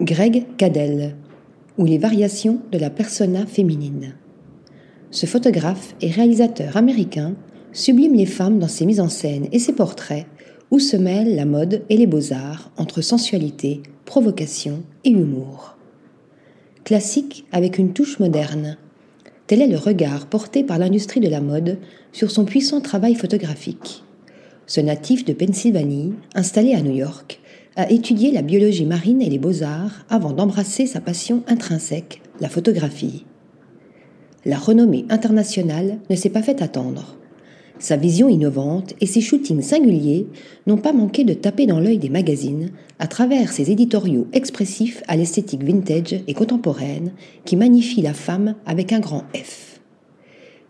Greg Cadell, ou les variations de la persona féminine. Ce photographe et réalisateur américain sublime les femmes dans ses mises en scène et ses portraits où se mêlent la mode et les beaux-arts entre sensualité, provocation et humour. Classique avec une touche moderne, tel est le regard porté par l'industrie de la mode sur son puissant travail photographique. Ce natif de Pennsylvanie, installé à New York, a étudié la biologie marine et les beaux-arts avant d'embrasser sa passion intrinsèque, la photographie. La renommée internationale ne s'est pas fait attendre. Sa vision innovante et ses shootings singuliers n'ont pas manqué de taper dans l'œil des magazines à travers ses éditoriaux expressifs à l'esthétique vintage et contemporaine qui magnifient la femme avec un grand F.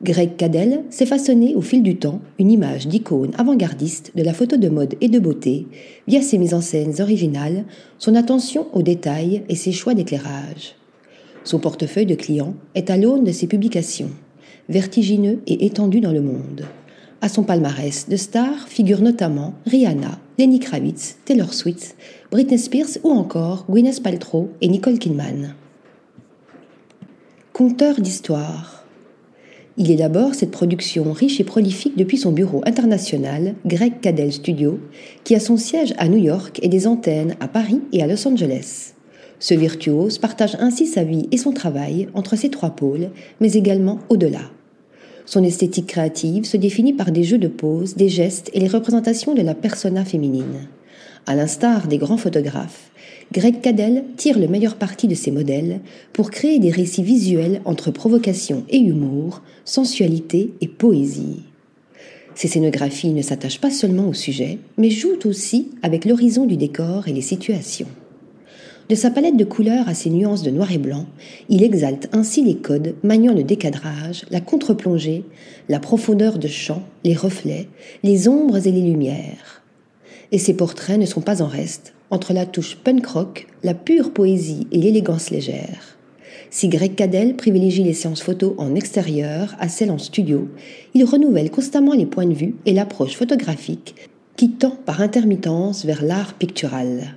Greg Cadell s'est façonné au fil du temps une image d'icône avant-gardiste de la photo de mode et de beauté via ses mises en scène originales, son attention aux détails et ses choix d'éclairage. Son portefeuille de clients est à l'aune de ses publications, vertigineux et étendu dans le monde. À son palmarès de stars figurent notamment Rihanna, Lenny Kravitz, Taylor Swift, Britney Spears ou encore Gwyneth Paltrow et Nicole Kidman. Conteur d'histoire. Il est d'abord cette production riche et prolifique depuis son bureau international, Greg Cadell Studio, qui a son siège à New York et des antennes à Paris et à Los Angeles. Ce virtuose partage ainsi sa vie et son travail entre ces trois pôles, mais également au-delà. Son esthétique créative se définit par des jeux de pose, des gestes et les représentations de la persona féminine. À l'instar des grands photographes, Greg Cadell tire le meilleur parti de ses modèles pour créer des récits visuels entre provocation et humour, sensualité et poésie. Ces scénographies ne s'attachent pas seulement au sujet, mais jouent aussi avec l'horizon du décor et les situations. De sa palette de couleurs à ses nuances de noir et blanc, il exalte ainsi les codes maniant le décadrage, la contre-plongée, la profondeur de champ, les reflets, les ombres et les lumières. Et ses portraits ne sont pas en reste, entre la touche punk rock, la pure poésie et l'élégance légère. Si Greg Cadell privilégie les séances photos en extérieur à celles en studio, il renouvelle constamment les points de vue et l'approche photographique qui tend par intermittence vers l'art pictural.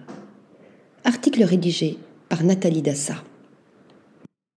Article rédigé par Nathalie Dassa.